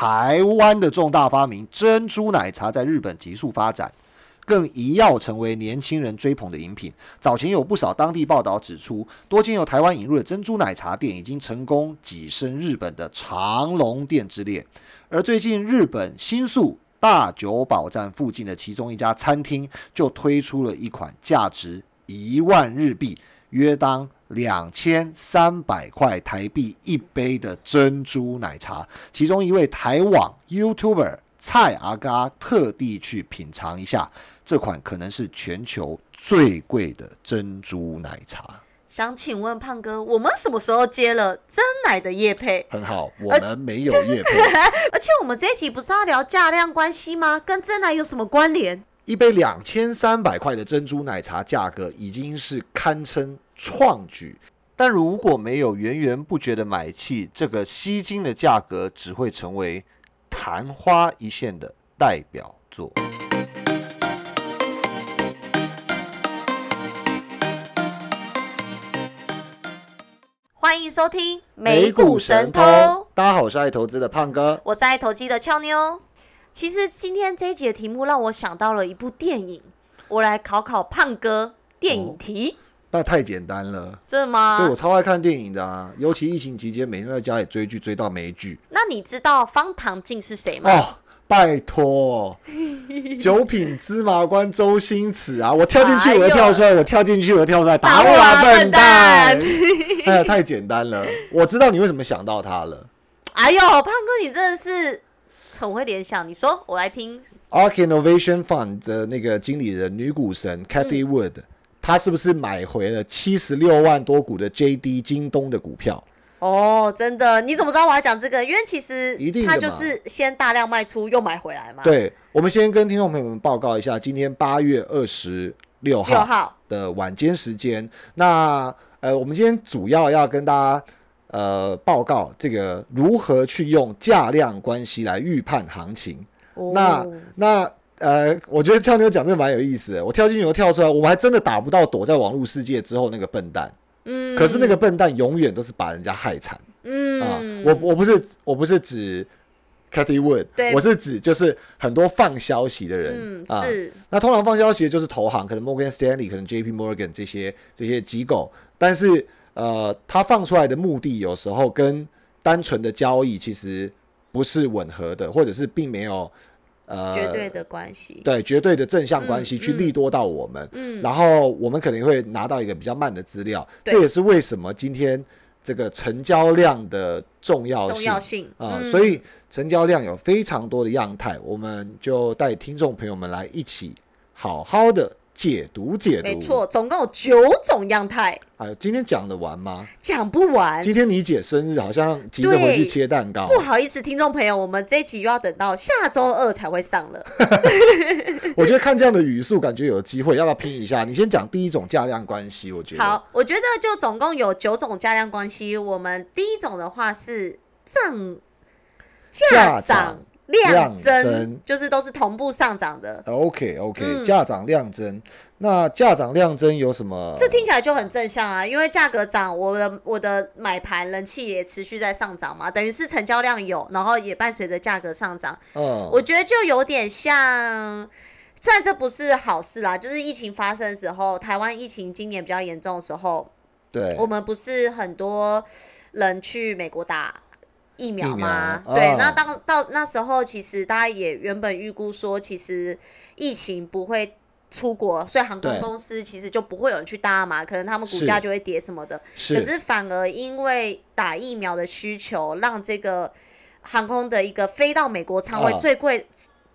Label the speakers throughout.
Speaker 1: 台湾的重大发明珍珠奶茶在日本急速发展，更一跃成为年轻人追捧的饮品。早前有不少当地报道指出，多间由台湾引入的珍珠奶茶店已经成功跻身日本的长龙店之列。而最近，日本新宿大久保站附近的其中一家餐厅就推出了一款价值一万日币。约当两千三百块台币一杯的珍珠奶茶，其中一位台网 YouTuber 蔡阿嘎特地去品尝一下，这款可能是全球最贵的珍珠奶茶。
Speaker 2: 想请问胖哥，我们什么时候接了真奶的叶配？
Speaker 1: 很好，我们没有叶配，
Speaker 2: 而且我们这一集不是要聊价量关系吗？跟真奶有什么关联？
Speaker 1: 一杯两千三百块的珍珠奶茶价格已经是堪称创举，但如果没有源源不绝的买气，这个吸金的价格只会成为昙花一现的代表作。
Speaker 2: 欢迎收听
Speaker 1: 美股神偷，大家好，我是爱投资的胖哥，
Speaker 2: 我是爱投机的俏妞。其实今天这一节的题目让我想到了一部电影，我来考考胖哥电影题。
Speaker 1: 那太简单了，
Speaker 2: 真的吗？
Speaker 1: 对我超爱看电影的啊，尤其疫情期间，每天在家里追剧，追到没剧。
Speaker 2: 那你知道方唐镜是谁吗？
Speaker 1: 哦，拜托，九品芝麻官周星驰啊！我跳进去，我就跳出来；我跳进去，我就跳出来。打我啊，笨蛋！哎呀，太简单了，我知道你为什么想到他了。
Speaker 2: 哎呦，胖哥，你真的是。很会联想，你说我来听。
Speaker 1: Ark Innovation Fund 的那个经理人女股神 Cathy Wood，她是不是买回了七十六万多股的 JD 京东的股票？
Speaker 2: 哦，真的？你怎么知道我要讲这个？因为其实他就是先大量卖出，又买回来嘛。
Speaker 1: 对，我们先跟听众朋友们报告一下，今天八月二十六号的晚间时间。那呃，我们今天主要要跟大家。呃，报告这个如何去用价量关系来预判行情？那那呃，我觉得俏妞讲这蛮有意思的。我跳进去又跳出来，我们还真的打不到躲在网络世界之后那个笨蛋。嗯，可是那个笨蛋永远都是把人家害惨。嗯啊，我我不是我不是指 Cathy Wood，我是指就是很多放消息的人
Speaker 2: 啊。是，
Speaker 1: 那通常放消息的就是投行，可能 Morgan Stanley，可能 J P Morgan 这些这些机构，但是。呃，他放出来的目的有时候跟单纯的交易其实不是吻合的，或者是并没有
Speaker 2: 呃绝对的关系，
Speaker 1: 对绝对的正向关系去利多到我们，嗯，然后我们可能会拿到一个比较慢的资料，这也是为什么今天这个成交量的重要
Speaker 2: 重要性。
Speaker 1: 啊，所以成交量有非常多的样态，我们就带听众朋友们来一起好好的。解读解读，
Speaker 2: 没错，总共有九种样态。
Speaker 1: 哎，今天讲得完吗？
Speaker 2: 讲不完。
Speaker 1: 今天你姐生日，好像急着回去切蛋糕。
Speaker 2: 不好意思，听众朋友，我们这一集又要等到下周二才会上了。
Speaker 1: 我觉得看这样的语速，感觉有机会，要不要拼一下？你先讲第一种价量关系，我觉得。
Speaker 2: 好，我觉得就总共有九种价量关系。我们第一种的话是涨价涨。量增就是都是同步上涨的。
Speaker 1: OK OK，价涨量增，那价涨量增有什么？
Speaker 2: 这听起来就很正向啊，因为价格涨，我的我的买盘人气也持续在上涨嘛，等于是成交量有，然后也伴随着价格上涨。嗯，我觉得就有点像，虽然这不是好事啦，就是疫情发生的时候，台湾疫情今年比较严重的时候，
Speaker 1: 对，
Speaker 2: 我们不是很多人去美国打。疫苗吗？对，那当到那时候，其实大家也原本预估说，其实疫情不会出国，所以航空公司其实就不会有人去搭嘛，可能他们股价就会跌什么的。可是反而因为打疫苗的需求，让这个航空的一个飞到美国仓位最贵，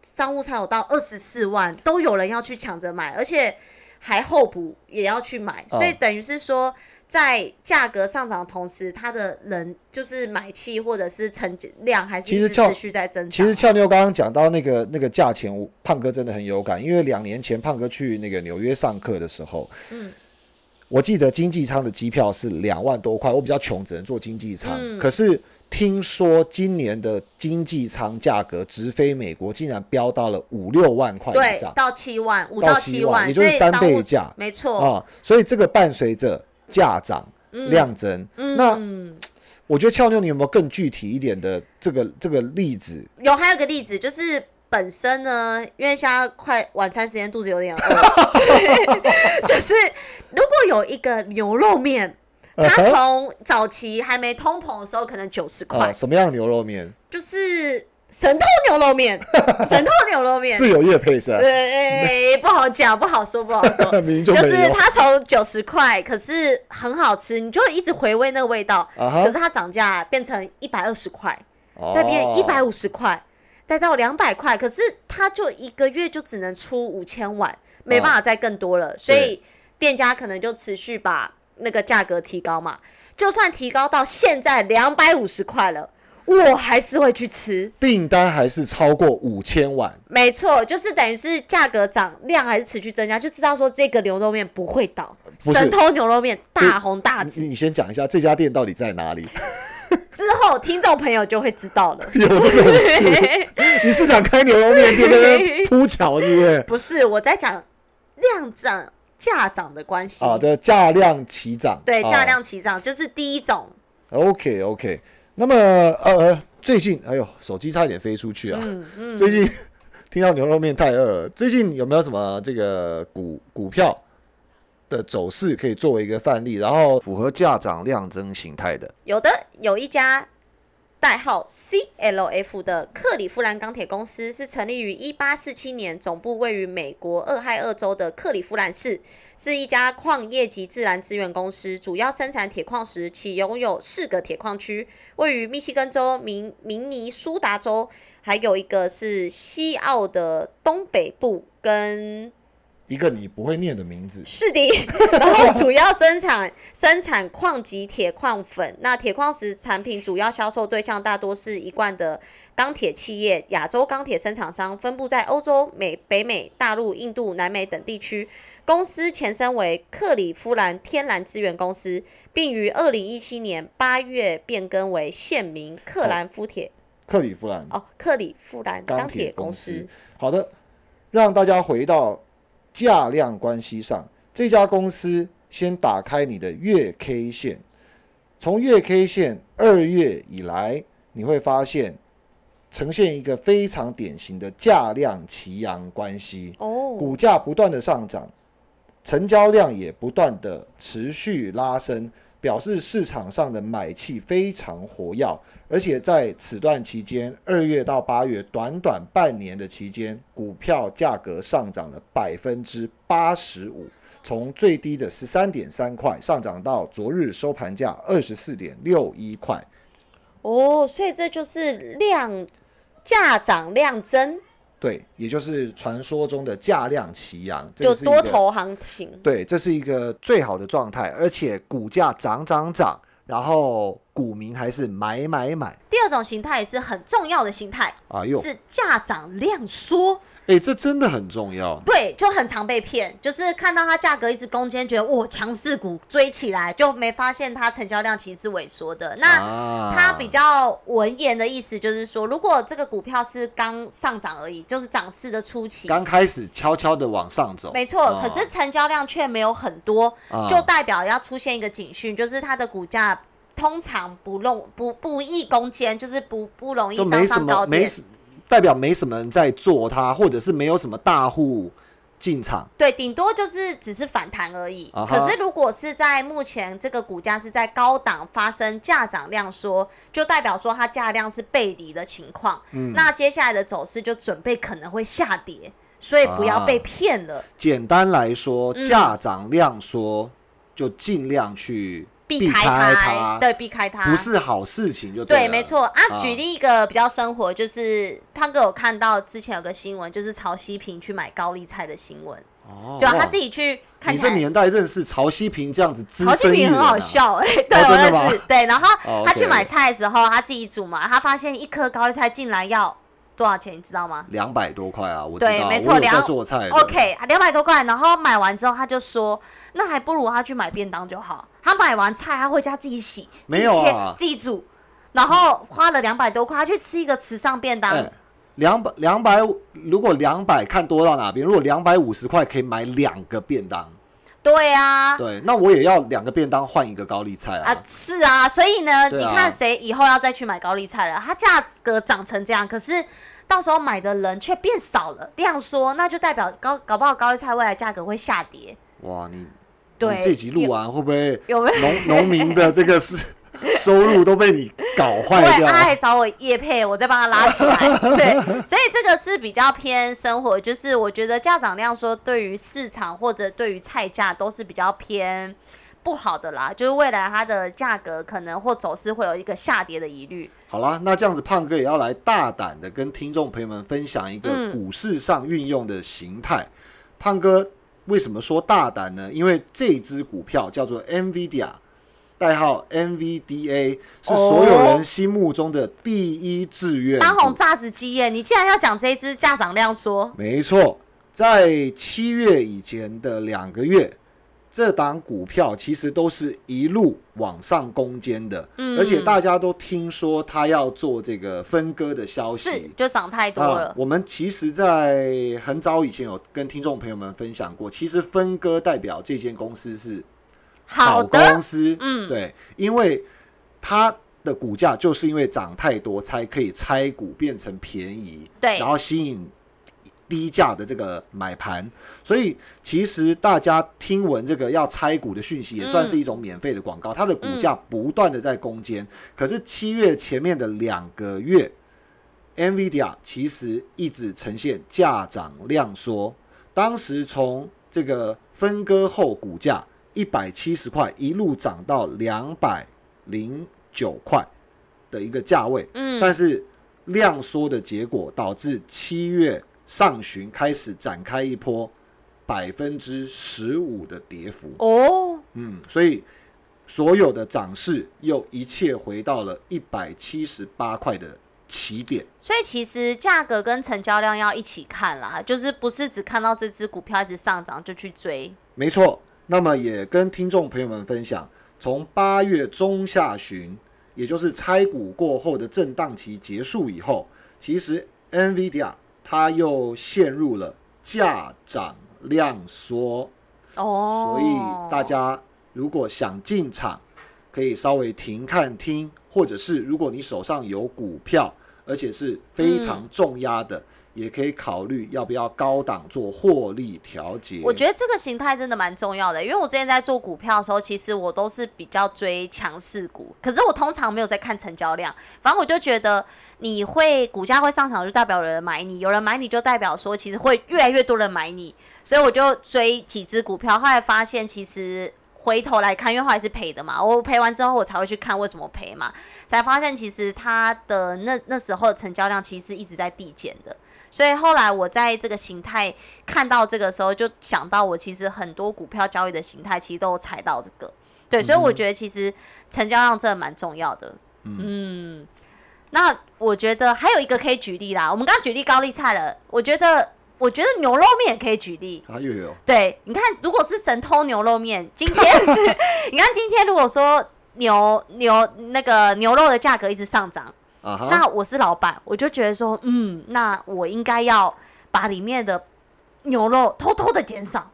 Speaker 2: 商务舱有到二十四万，都有人要去抢着买，而且还候补也要去买，所以等于是说。在价格上涨的同时，它的人就是买气或者是成交量还是持续在增长。
Speaker 1: 其实俏妞刚刚讲到那个那个价钱，胖哥真的很有感，因为两年前胖哥去那个纽约上课的时候，嗯，我记得经济舱的机票是两万多块，我比较穷，只能坐经济舱。可是听说今年的经济舱价格直飞美国，竟然飙到了五六万块以上，
Speaker 2: 到七万，五到七万，
Speaker 1: 也就是三倍价，
Speaker 2: 没错
Speaker 1: 啊。所以这个伴随着。价涨量增，那我觉得俏妞，你有没有更具体一点的这个这个例子？
Speaker 2: 有，还有个例子就是本身呢，因为现在快晚餐时间，肚子有点饿，就是如果有一个牛肉面，它从早期还没通膨的时候，可能九十块，
Speaker 1: 什么样牛肉面？
Speaker 2: 就是。神偷牛肉面，神偷牛肉面
Speaker 1: 是有叶配是？
Speaker 2: 呃，不好讲，不好说，不好说。就是它从九十块，可是很好吃，你就一直回味那个味道。可是它涨价变成一百二十块，再变一百五十块，再到两百块，可是它就一个月就只能出五千碗，没办法再更多了，所以店家可能就持续把那个价格提高嘛。就算提高到现在两百五十块了。我还是会去吃，
Speaker 1: 订单还是超过五千万。
Speaker 2: 没错，就是等于是价格涨，量还是持续增加，就知道说这个牛肉面不会倒。神偷牛肉面大红大紫。
Speaker 1: 你先讲一下这家店到底在哪里？
Speaker 2: 之后听众朋友就会知道了。
Speaker 1: 有这种事？你是想开牛肉面店在 铺桥是不是？
Speaker 2: 不是，我在讲量涨价涨的关系。
Speaker 1: 啊，对，价量齐涨。
Speaker 2: 对，价量齐涨就是第一种。
Speaker 1: OK，OK。那么，呃，最近，哎呦，手机差一点飞出去啊！最近听到牛肉面太饿，最近有没有什么这个股股票的走势可以作为一个范例，然后符合价涨量增形态的？
Speaker 2: 有的，有一家代号 CLF 的克里夫兰钢铁公司，是成立于一八四七年，总部位于美国俄亥俄州的克里夫兰市。是一家矿业及自然资源公司，主要生产铁矿石，其拥有四个铁矿区，位于密西根州、明明尼苏达州，还有一个是西澳的东北部跟。
Speaker 1: 一个你不会念的名字
Speaker 2: 是的，然后主要生产生产矿及铁矿粉，那铁矿石产品主要销售对象大多是一贯的钢铁企业、亚洲钢铁生产商，分布在欧洲、美、北美、大陆、印度、南美等地区。公司前身为克里夫兰天然资源公司，并于二零一七年八月变更为现名克兰夫铁。
Speaker 1: 克里夫兰
Speaker 2: 哦，克里夫兰钢铁公司。
Speaker 1: 好的，让大家回到。价量关系上，这家公司先打开你的月 K 线，从月 K 线二月以来，你会发现呈现一个非常典型的价量齐扬关系。哦，股价不断的上涨，成交量也不断的持续拉升。表示市场上的买气非常活跃，而且在此段期间，二月到八月短短半年的期间，股票价格上涨了百分之八十五，从最低的十三点三块上涨到昨日收盘价二十四点六一块。
Speaker 2: 哦，所以这就是量价涨量增。
Speaker 1: 对，也就是传说中的价量齐扬，
Speaker 2: 就多头行情。
Speaker 1: 对，这是一个最好的状态，而且股价涨涨涨，然后股民还是买买买。
Speaker 2: 第二种形态也是很重要的形态啊，是价涨量缩。
Speaker 1: 哎，这真的很重要。
Speaker 2: 对，就很常被骗，就是看到它价格一直攻坚，觉得哇强势股追起来，就没发现它成交量其实是萎缩的。那它比较文言的意思就是说，如果这个股票是刚上涨而已，就是涨势的初期，
Speaker 1: 刚开始悄悄的往上走，
Speaker 2: 没错。可是成交量却没有很多，就代表要出现一个警讯，就是它的股价通常不弄不不易攻坚，就是不不容易涨上高点。
Speaker 1: 代表没什么人在做它，或者是没有什么大户进场。
Speaker 2: 对，顶多就是只是反弹而已。可是如果是在目前这个股价是在高档发生价涨量缩，就代表说它价量是背离的情况。嗯，那接下来的走势就准备可能会下跌，所以不要被骗了。
Speaker 1: 简单来说，价涨量缩就尽量去。
Speaker 2: 避开他，对，避开他
Speaker 1: 不是好事情，就
Speaker 2: 对，没错啊。举例一个比较生活，就是胖哥有看到之前有个新闻，就是曹希平去买高丽菜的新闻。哦，就他自己去看。
Speaker 1: 你这年代认识曹希平这样子资
Speaker 2: 深曹希平很好笑，哎，对，我认识。对，然后他去买菜的时候，他自己煮嘛，他发现一颗高丽菜竟然要。多少钱你知道吗？
Speaker 1: 两百多块啊！我
Speaker 2: 对，没错，两
Speaker 1: 做菜。
Speaker 2: OK，两百多块，然后买完之后他就说，那还不如他去买便当就好。他买完菜，他回家自己洗、自己切、自己煮，然后花了两百多块，他去吃一个慈善便当。
Speaker 1: 两百两百，如果两百看多到哪边？如果两百五十块可以买两个便当。
Speaker 2: 对啊，
Speaker 1: 对，那我也要两个便当换一个高丽菜啊。
Speaker 2: 啊，是啊，所以呢，
Speaker 1: 啊
Speaker 2: 你看谁以后要再去买高丽菜了？它价格涨成这样，可是到时候买的人却变少了，这样说，那就代表高搞不好高丽菜未来价格会下跌。
Speaker 1: 哇，你
Speaker 2: 对
Speaker 1: 你这集录完会不会
Speaker 2: 有没有？
Speaker 1: 农农民的这个是 收入都被你搞坏
Speaker 2: 对，
Speaker 1: 掉
Speaker 2: 他？还找我叶配，我再帮他拉起来。对，所以这个是比较偏生活，就是我觉得价涨量说对于市场或者对于菜价都是比较偏不好的啦，就是未来它的价格可能或走势会有一个下跌的疑虑。
Speaker 1: 好啦，那这样子胖哥也要来大胆的跟听众朋友们分享一个
Speaker 2: 嗯
Speaker 1: 股市上运用的形态。胖哥为什么说大胆呢？因为这只股票叫做 NVIDIA，代号 NVDA，是所有人心目中的第一志愿股。
Speaker 2: 当红炸子鸡耶，你竟然要讲这一只价涨量说？
Speaker 1: 没错，在七月以前的两个月，这档股票其实都是一路往上攻坚的，
Speaker 2: 嗯。
Speaker 1: 而且大家都听说它要做这个分割的消
Speaker 2: 是
Speaker 1: 息。
Speaker 2: 就涨太多
Speaker 1: 啊
Speaker 2: 了，，
Speaker 1: 我们其实，在很早以前有跟听众朋友们分享过，其实分割代表这间公司是
Speaker 2: 好
Speaker 1: 公，司，
Speaker 2: 嗯。
Speaker 1: 对，因为它的股价就是因为涨太多，才可以拆股变成便宜，
Speaker 2: 对。
Speaker 1: 然后吸引低价的这个买盘，所以其实大家听闻这个要拆股的讯息，也算是一种免费的广告。它的股价不断的在攻坚，可是七月前面的两个月，NVIDIA 其实一直呈现价涨量缩，当时从这个分割后股价一百七十块一路涨到两百零九块的一个价位，
Speaker 2: 嗯，
Speaker 1: 但是量缩的结果导致七月上旬开始展开一波百分之十五的跌幅，
Speaker 2: 哦，
Speaker 1: 嗯，所以所有的涨势又一切回到了一百七十八块的起点。
Speaker 2: 所以其实价格跟成交量要一起看啦，就是不是只看到这只股票一直上涨就去追。
Speaker 1: 没错，那么也跟听众朋友们分享，从八月中下旬，也就是拆股过后的震荡期结束以后，其实 NVIDIA 它又陷入了价涨量缩，
Speaker 2: 哦，
Speaker 1: 所以大家如果想进场，可以稍微停看听，或者是如果你手上有股票，而且是非常重压的，也可以考虑要不要高档做获利调节。
Speaker 2: 我觉得这个形态真的蛮重要的，因为我之前在做股票的时候，其实我都是比较追强势股，可是我通常没有在看成交量。反正我就觉得，你会股价会上涨，就代表有人买你，有人买你就代表说，其实会越来越多人买你，所以我就追几只股票，后来发现其实。回头来看，因为后来是赔的嘛，我赔完之后我才会去看为什么赔嘛，才发现其实它的那那时候的成交量其实一直在递减的，所以后来我在这个形态看到这个时候，就想到我其实很多股票交易的形态其实都有踩到这个，对，所以我觉得其实成交量真的蛮重要的。嗯，那我觉得还有一个可以举例啦，我们刚刚举例高丽菜了，我觉得我觉得牛肉面也可以举例。
Speaker 1: 啊，又有。
Speaker 2: 对，你看，如果是神偷牛肉面，今天 你看今天如果说牛牛那个牛肉的价格一直上涨，那我是老板，我就觉得说，嗯，那我应该要把里面的牛肉偷偷的减少。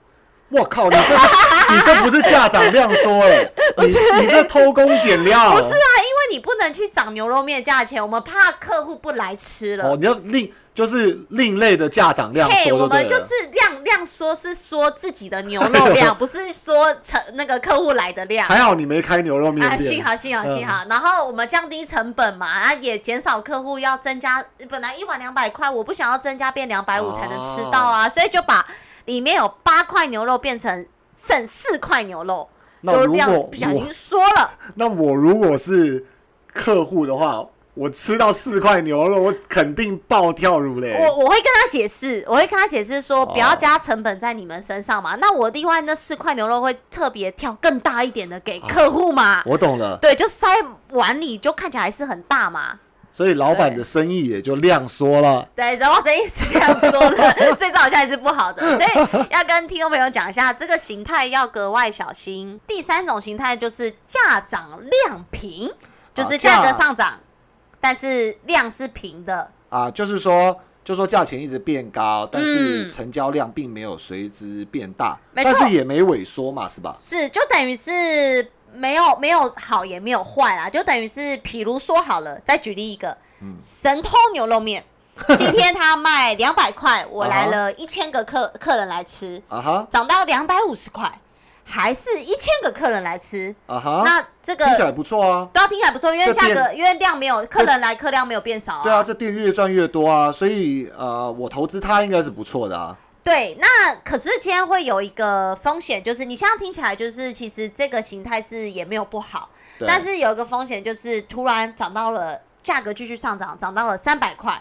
Speaker 1: 我靠，你这你这不是价涨量缩欸，你你这偷工减料。
Speaker 2: 不是啊，因为你不能去涨牛肉面价钱，我们怕客户不来吃了。
Speaker 1: 哦，你要另就是另类的价涨量
Speaker 2: 嘿，我们就是量量说是说自己的牛肉量，不是说成那个客户来的量。
Speaker 1: 还好你没开牛肉面
Speaker 2: 啊，
Speaker 1: 店，
Speaker 2: 幸好幸好幸
Speaker 1: 嗯。
Speaker 2: 好，然后我们降低成本嘛，啊也减少客户要增加，本来一碗两百块，我不想要增加变两百五才能吃到啊，所以就把里面有八块牛肉变成剩四块牛肉，
Speaker 1: 那如
Speaker 2: 就量
Speaker 1: 果
Speaker 2: 不小心说了，
Speaker 1: 那我如果是客户的话，我吃到四块牛肉，我肯定暴跳如雷。
Speaker 2: 我我会跟他解释，我会跟他解释说不要
Speaker 1: 哦
Speaker 2: 加成本在你们身上嘛，那我另外那四块牛肉会特别挑更大一点的给客户嘛，
Speaker 1: 我懂了，
Speaker 2: 对，就塞碗里就看起来还是很大嘛。
Speaker 1: 所以老板的生意也就量缩了。
Speaker 2: 对，然后生意是这样说的，所以这好像也是不好的，所以要跟听众朋友讲一下，这个形态要格外小心。第三种形态就是价涨量平，就是价格上涨，但是量是平的。
Speaker 1: 啊，就是说就说价钱一直变高，但是
Speaker 2: 嗯。
Speaker 1: 成交量并没有随之变大，但是也没萎缩嘛，是吧？
Speaker 2: 是，就等于是没有没有好也没有坏啦，就等于是，比如说好了，再举例一个，
Speaker 1: 嗯。
Speaker 2: 神偷牛肉面，今天他卖两百块，我来了一千个客客人来吃，
Speaker 1: 啊哈。
Speaker 2: 涨到两百五十块，还是一千个客人来吃，
Speaker 1: 啊哈，
Speaker 2: 那这个
Speaker 1: 听起来不错啊。
Speaker 2: 都要听起来不错，因为价格因为量没有客人来，客量没有变少啊。
Speaker 1: 对啊，这店越赚越多啊，所以呃，我投资它应该是不错的啊。
Speaker 2: 对，那可是今天会有一个风险，就是你现在听起来就是其实这个形态是也没有不好，但是有一个风险就是突然涨到了价格继续上涨，涨到了三百块，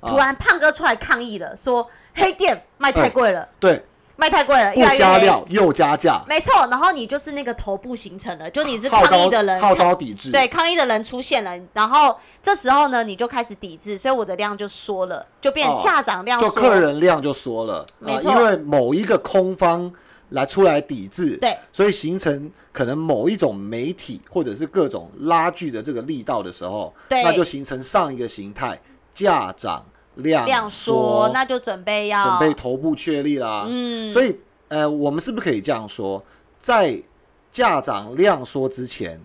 Speaker 1: 啊
Speaker 2: 突然胖哥出来抗议了，说黑店卖太贵了，
Speaker 1: 对，
Speaker 2: 卖太贵了，
Speaker 1: 不
Speaker 2: 越来越黑。
Speaker 1: 加料又加价，
Speaker 2: 没错，然后你就是那个头部形成的，就你是
Speaker 1: 号召
Speaker 2: 抗议的人，
Speaker 1: 号召抵制。
Speaker 2: 对，抗议的人出现了，然后这时候呢，你就开始抵制，所以我的量就缩了，就变
Speaker 1: 哦
Speaker 2: 价涨量缩。
Speaker 1: 就客人量就缩了，啊
Speaker 2: 没错
Speaker 1: 因为某一个空方来出来抵制，
Speaker 2: 对，
Speaker 1: 所以形成可能某一种媒体或者是各种拉锯的这个力道的时候，
Speaker 2: 对
Speaker 1: 那就形成上一个形态，价涨量
Speaker 2: 量缩，那就准备要
Speaker 1: 准备头部确立啦。
Speaker 2: 嗯，
Speaker 1: 所以呃，我们是不是可以这样说，在价涨量缩之前，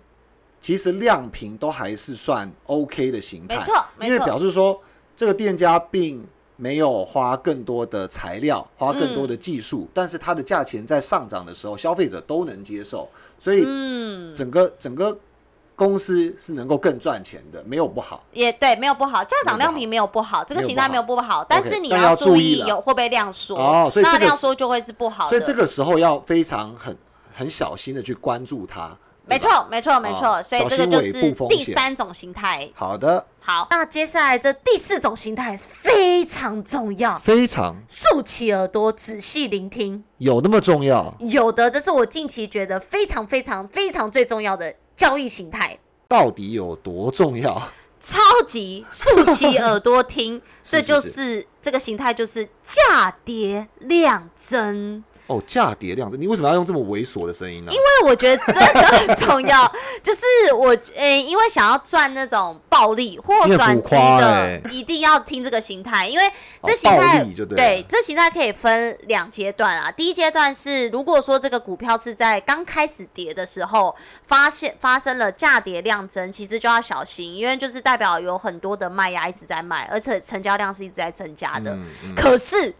Speaker 1: 其实量平都还是算 OK 的形态，
Speaker 2: 没错没
Speaker 1: 因为表示说这个店家并没有花更多的材料，花更多的技术，但是它的价钱在上涨的时候，消费者都能接受，所以
Speaker 2: 嗯，
Speaker 1: 整个整个公司是能够更赚钱的，没有不好。
Speaker 2: 也对，没有不好，价涨
Speaker 1: 没有不好
Speaker 2: 量平没有不好，这个形态没有不好，但是你
Speaker 1: 要
Speaker 2: 注
Speaker 1: 注意
Speaker 2: 有会不会量缩
Speaker 1: 哦所以这个
Speaker 2: 那量缩就会是不好的。
Speaker 1: 所以这个时候要非常很很小心的去关注它。
Speaker 2: 没错，没错，没错，
Speaker 1: 哦
Speaker 2: 所以这个就是第三种形态。
Speaker 1: 好的，
Speaker 2: 好，那接下来这第四种形态非常重要，
Speaker 1: 非常
Speaker 2: 竖起耳朵，仔细聆听。
Speaker 1: 有那么重要？
Speaker 2: 有的，这是我近期觉得非常非常非常最重要的交易形态。
Speaker 1: 到底有多重要？
Speaker 2: 超级竖起耳朵听，这就是是这个形态，就是价跌量增。
Speaker 1: 哦，价跌量增，你为什么要用这么猥琐的声音呢？
Speaker 2: 因为我觉得真的很重要，就是我诶、因为想要赚那种暴利或转机的，
Speaker 1: 欸
Speaker 2: 一定要听这个形态，因为这
Speaker 1: 哦
Speaker 2: 形态、
Speaker 1: 对了
Speaker 2: 这形态可以分两阶段啊。第一阶段是如果说这个股票是在刚开始跌的时候，发现发生了价跌量增，其实就要小心，因为就是代表有很多的卖压一直在卖，而且成交量是一直在增加的。
Speaker 1: 嗯嗯
Speaker 2: 可是，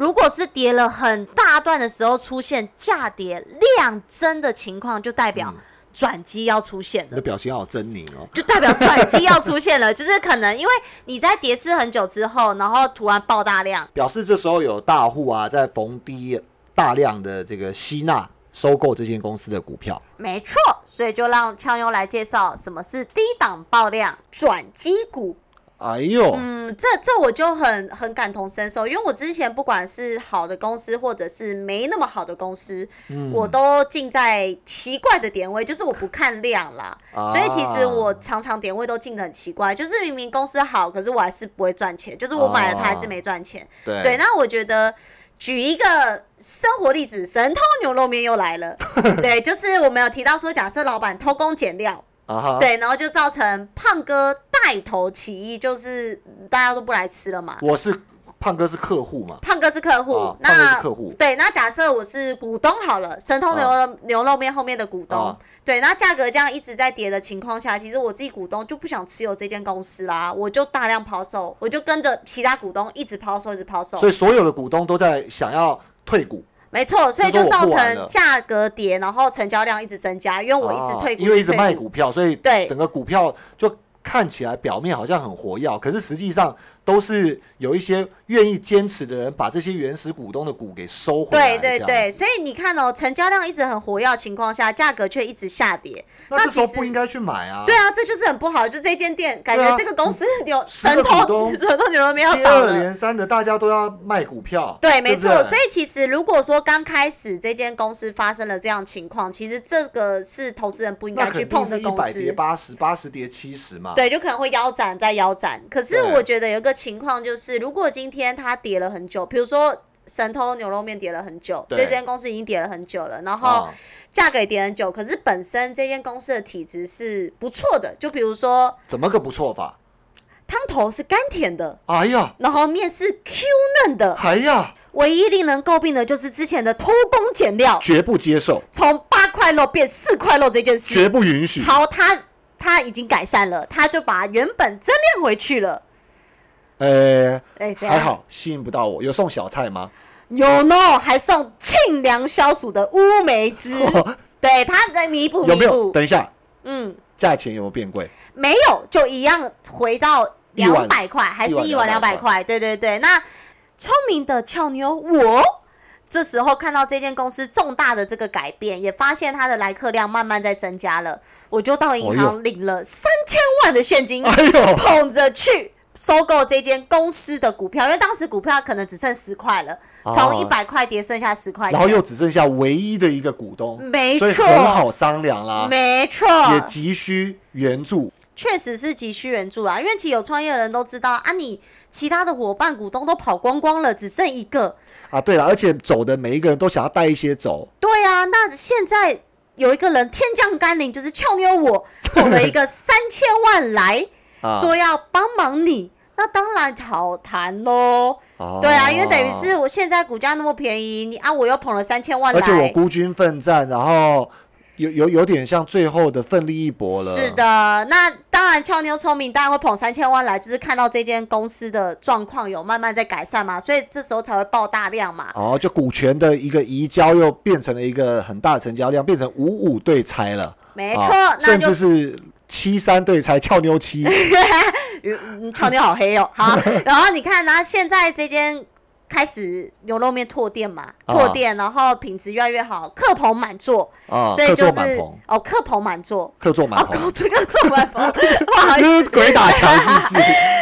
Speaker 2: 如果是跌了很大段的时候出现价跌量增的情况，就代表转机要出现了
Speaker 1: 你的。表情好狰狞哦。
Speaker 2: 就代表转机要出现了，就是可能因为你在跌势很久之后，然后突然爆大量，
Speaker 1: 表示这时候有大户啊，在逢低大量的这个吸纳收购这间公司的股票。
Speaker 2: 没错，所以就让枪优来介绍什么是低档爆量转机股。
Speaker 1: 哎呦，
Speaker 2: 嗯，这这我就很很感同身受，因为我之前不管是好的公司，或者是没那么好的公司，
Speaker 1: 嗯
Speaker 2: 我都进在奇怪的点位，就是我不看量啦。
Speaker 1: 啊
Speaker 2: 所以其实我常常点位都进的很奇怪，就是明明公司好，可是我还是不会赚钱，就是我买了它还是没赚钱。
Speaker 1: 对
Speaker 2: 对，那我觉得举一个生活例子，神偷牛肉面又来了。对，就是我们有提到说，假设老板偷工减料，对，然后就造成胖哥带头起义，就是嗯大家都不来吃了嘛。
Speaker 1: 我是胖哥是客户嘛，
Speaker 2: 胖哥是客户，
Speaker 1: 啊胖哥
Speaker 2: 那
Speaker 1: 是客户
Speaker 2: 对，那假设我是股东好了，神通牛肉、牛肉面后面的股东，
Speaker 1: 啊
Speaker 2: 对，那价格这样一直在跌的情况下，其实我自己股东就不想持有这间公司啦，我就大量抛售，我就跟着其他股东一直抛售，一直抛售
Speaker 1: 所，以所有的股东都在想要退股，
Speaker 2: 没错，所以
Speaker 1: 就
Speaker 2: 造成价格跌，然后成交量一直增加，因为我一直退股，
Speaker 1: 啊因为一直卖股票，所以
Speaker 2: 对
Speaker 1: 整个股票就看起来表面好像很活跃，可是实际上都是有一些愿意坚持的人把这些原始股东的股给收回来。
Speaker 2: 对对对，所以你看哦，成交量一直很活跃的情况下，价格却一直下跌。
Speaker 1: 那这时候不应该去买啊。
Speaker 2: 对啊，这就是很不好。就这间店，感觉这个公司有神偷神偷牛肉面要
Speaker 1: 接。二连三的大家都要卖股票。
Speaker 2: 对，没错。所以其实如果说刚开始这间公司发生了这样情况，其实这个是投资人不应该去碰的公司。
Speaker 1: 百跌八十，八十跌七十嘛。
Speaker 2: 对，就可能会腰斩再腰斩。可是我觉得有一个情况就是，如果今天它跌了很久，比如说神偷牛肉面跌了很久，
Speaker 1: 对。
Speaker 2: 这间公司已经跌了很久了，然后
Speaker 1: 啊，
Speaker 2: 价格也跌很久，可是本身这间公司的体质是不错的，就比如说
Speaker 1: 怎么个不错法？
Speaker 2: 汤头是甘甜的，
Speaker 1: 哎呀，
Speaker 2: 然后面是 Q 嫩的，
Speaker 1: 哎呀，
Speaker 2: 唯一令人诟病的就是之前的偷工减料，
Speaker 1: 绝不接受，
Speaker 2: 从八块肉变四块肉这件事，
Speaker 1: 绝不允许。
Speaker 2: 好，他他已经改善了，他就把原本增量回去了。
Speaker 1: 呃，
Speaker 2: 哎，这样
Speaker 1: 还好吸引不到我。有送小菜吗？
Speaker 2: 有呢，还送沁凉消暑的乌梅汁，对，他在弥补弥
Speaker 1: 有没有？
Speaker 2: 补。
Speaker 1: 等一下，
Speaker 2: 嗯，
Speaker 1: 价钱有没有变贵？
Speaker 2: 没有，就一样回到两百块，还是
Speaker 1: 一碗
Speaker 2: 两百
Speaker 1: 200
Speaker 2: 块？对对对，那聪明的俏妞我。这时候看到这间公司重大的这个改变，也发现它的来客量慢慢在增加了，我就到银行领了三千万的现金，捧着去收购这间公司的股票，因为当时股票可能只剩十块了，
Speaker 1: 哦
Speaker 2: 从一百块跌剩下十块钱，
Speaker 1: 然后又只剩下唯一的一个股东，
Speaker 2: 没
Speaker 1: 所以
Speaker 2: 错
Speaker 1: 很好商量啦，
Speaker 2: 没错，
Speaker 1: 也急需援助。
Speaker 2: 确实是急需援助啦，因为其实有创业的人都知道啊，你其他的伙伴股东都跑光光了，只剩一个。
Speaker 1: 啊，对了，而且走的每一个人都想要带一些走，
Speaker 2: 对啊，那现在有一个人天降甘霖，就是俏妞我 捧了一个三千万来，
Speaker 1: 啊。
Speaker 2: 说要帮忙你，那当然好谈喽。
Speaker 1: 哦。
Speaker 2: 对啊，因为等于是我现在股价那么便宜，你啊我又捧了三千万来，
Speaker 1: 而且我孤军奋战，然后有有有点像最后的奋力一搏了。
Speaker 2: 是，的，那当然俏妞聪明，当然会捧三千万来，就是看到这间公司的状况有慢慢在改善嘛，所以这时候才会爆大量嘛。
Speaker 1: 哦，就股权的一个移交又变成了一个很大的成交量，变成五五对拆了，
Speaker 2: 没错，
Speaker 1: 啊
Speaker 2: 那
Speaker 1: 甚至是七三对拆，俏妞七。
Speaker 2: 嗯，俏妞好黑哦。好，然后你看，然后现在这间开始牛肉面拓店嘛，
Speaker 1: 啊
Speaker 2: 拓店，然后品质越来越好，客棚满座，
Speaker 1: 啊，
Speaker 2: 所以就是哦，客棚满座。哦，
Speaker 1: 客座满棚，
Speaker 2: 客这个做满棚，不好意思，
Speaker 1: 鬼打墙是不是？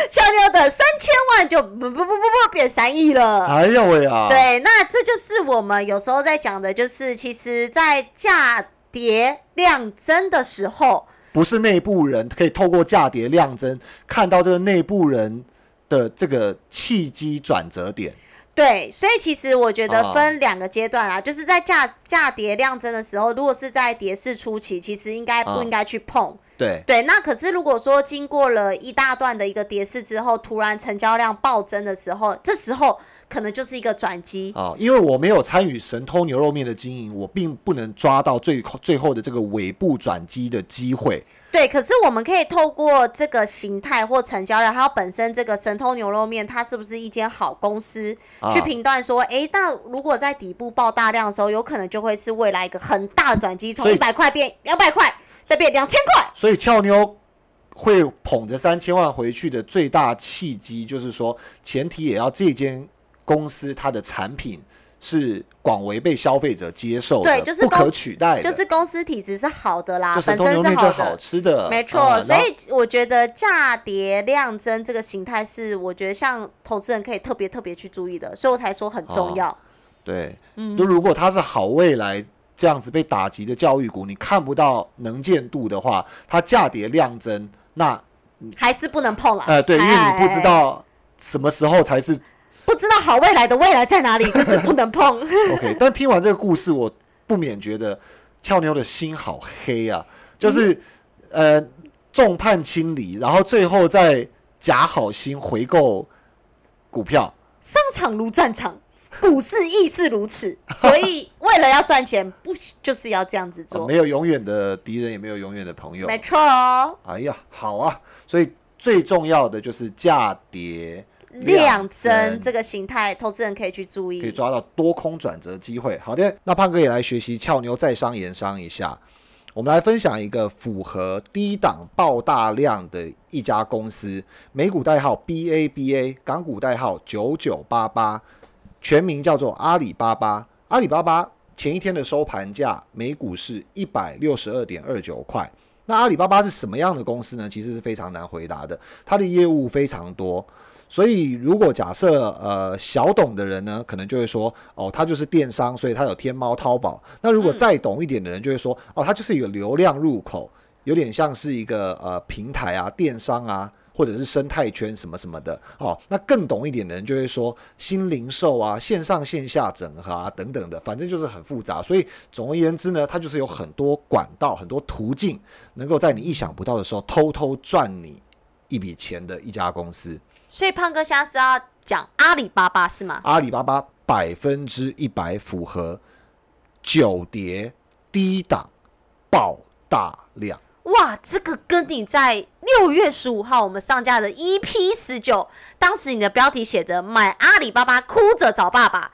Speaker 2: 俏妞的三千万就不不不不不变三亿了。
Speaker 1: 哎呀喂啊！
Speaker 2: 对，那这就是我们有时候在讲的，就是其实，在价跌量增的时候，
Speaker 1: 不是内部人可以透过价跌量增看到这个内部人的这个契机转折点。
Speaker 2: 对，所以其实我觉得
Speaker 1: 啊
Speaker 2: 分两个阶段啦，就是在价价跌量增的时候，如果是在跌势初期，其实应该不
Speaker 1: 啊
Speaker 2: 应该去碰。
Speaker 1: 对，
Speaker 2: 对，那可是如果说经过了一大段的一个跌势之后，突然成交量暴增的时候，这时候可能就是一个转机。
Speaker 1: 啊，因为我没有参与神偷牛肉面的经营，我并不能抓到最后最后的这个尾部转机的机会。
Speaker 2: 对，可是我们可以透过这个形态或成交量，还有本身这个神偷牛肉面，它是不是一间好公司，
Speaker 1: 啊
Speaker 2: 去评断说，哎，那如果在底部爆大量的时候，有可能就会是未来一个很大的转机，从一百块变两百块，再变两千块。
Speaker 1: 所以俏妞会捧着三千万回去的最大契机，就是说，前提也要这间公司它的产品是广为被消费者接受的，
Speaker 2: 对就是
Speaker 1: 不可取代的，
Speaker 2: 就是公司体质是好的啦，本身是
Speaker 1: 偷牛肉就
Speaker 2: 好
Speaker 1: 好。吃的，
Speaker 2: 没错，
Speaker 1: 啊
Speaker 2: 所以我觉得价跌量增这个形态是，我觉得像投资人可以特别特别去注意的，所以我才说很重要。
Speaker 1: 对，
Speaker 2: 嗯
Speaker 1: 就如果它是好未来这样子被打击的教育股，你看不到能见度的话，它价跌量增，那
Speaker 2: 还是不能碰了。
Speaker 1: 呃对，因为你不知
Speaker 2: 哎，
Speaker 1: 道什么时候才是
Speaker 2: 不知道好未来的未来在哪里，就是不能碰。
Speaker 1: OK。但听完这个故事，我不免觉得俏妞的心好黑啊，就是、呃众叛亲离，然后最后再假好心回购股票。
Speaker 2: 商场如战场，股市亦是如此。所以为了要赚钱，不就是要这样子
Speaker 1: 呃
Speaker 2: 做？
Speaker 1: 没有永远的敌人，也没有永远的朋友。
Speaker 2: 没错哦，
Speaker 1: 哎呀，好啊！所以最重要的就是价跌
Speaker 2: 量增
Speaker 1: 增
Speaker 2: 这个形态，投资人可以去注意
Speaker 1: 可以。抓到多空转折机会。好的，那胖哥也来学习俏妞再商言商一下。我们来分享一个符合低档爆大量的一家公司，美股代号 BABA，港股代号九九八八，全名叫做阿里巴巴。阿里巴巴前一天的收盘价每股是一百六十二点二九块。那阿里巴巴是什么样的公司呢？其实是非常难回答的，它的业务非常多。所以，如果假设呃小懂的人呢，可能就会说，哦，他就是电商，所以他有天猫、淘宝。那如果再懂一点的人，就会说，哦，它就是一个流量入口，有点像是一个呃平台啊、电商啊，或者是生态圈什么什么的。哦，那更懂一点的人就会说，新零售啊、线上线下整合啊等等的，反正就是很复杂。所以总而言之呢，它就是有很多管道、很多途径，能够在你意想不到的时候偷偷赚你一笔钱的一家公司。
Speaker 2: 所以胖哥现在是要讲阿里巴巴是吗？
Speaker 1: 阿里巴巴百分之一百符合九跌低档爆大量。
Speaker 2: 哇，这个跟你在六月十五号我们上架的 EP 十九，当时你的标题写着“买阿里巴巴哭着找爸爸”，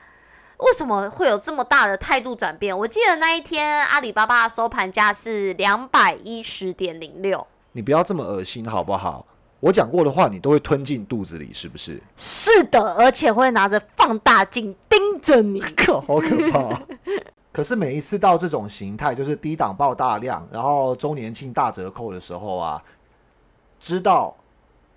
Speaker 2: 为什么会有这么大的态度转变？我记得那一天阿里巴巴的收盘价是两百一十点零六。
Speaker 1: 你不要这么恶心好不好？我讲过的话，你都会吞进肚子里，是不是？
Speaker 2: 是的，而且会拿着放大镜盯着你，
Speaker 1: 可好可怕。可是每一次到这种形态，就是低档爆大量，然后周年庆大折扣的时候啊，知道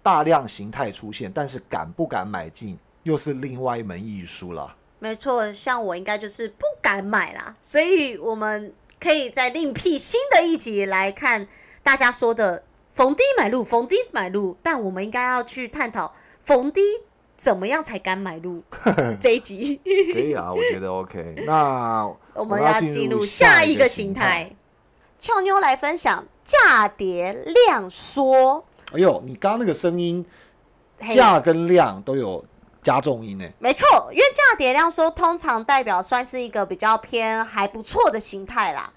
Speaker 1: 大量形态出现，但是敢不敢买进，又是另外一门艺术了。
Speaker 2: 没错，像我应该就是不敢买啦，所以我们可以再另辟新的一集来看大家说的逢低买入，逢低买入，但我们应该要去探讨逢低。怎么样才敢买入 这一集？
Speaker 1: 可以啊，我觉得 OK。那
Speaker 2: 我们要进入下一个形态，俏妞来分享价跌量缩。
Speaker 1: 哎呦，你刚刚那个声音，价跟量都有加重音呢。
Speaker 2: 没错，因为价跌量缩通常代表算是一个比较偏还不错的形态啦。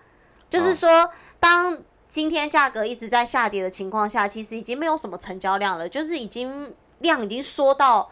Speaker 2: 就是说，当今天价格一直在下跌的情况下，其实已经没有什么成交量了，就是已经量已经缩到。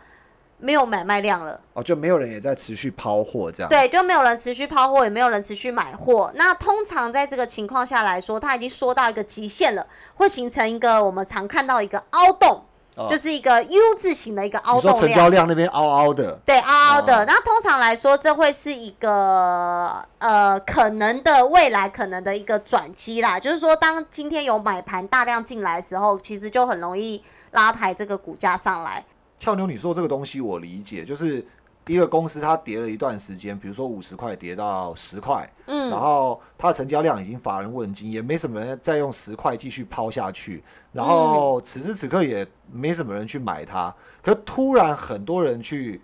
Speaker 2: 没有买卖量了
Speaker 1: 哦，就没有人也在持续抛货这样。
Speaker 2: 对，就没有人持续抛货，也没有人持续买货。那通常在这个情况下来说，它已经缩到一个极限了，会形成一个我们常看到一个凹洞，就是一个 U 字形的一个凹洞。
Speaker 1: 成交量那边凹凹的。
Speaker 2: 对，凹凹的。那通常来说，这会是一个呃可能的未来可能的一个转机啦。就是说，当今天有买盘大量进来的时候，其实就很容易拉抬这个股价上来。
Speaker 1: 俏妞，你说这个东西我理解，就是一个公司它跌了一段时间，比如说五十块跌到十块，嗯，然后它的成交量已经乏人问津，也没什么人再用十块继续抛下去，然后此时此刻也没什么人去买它，可突然很多人去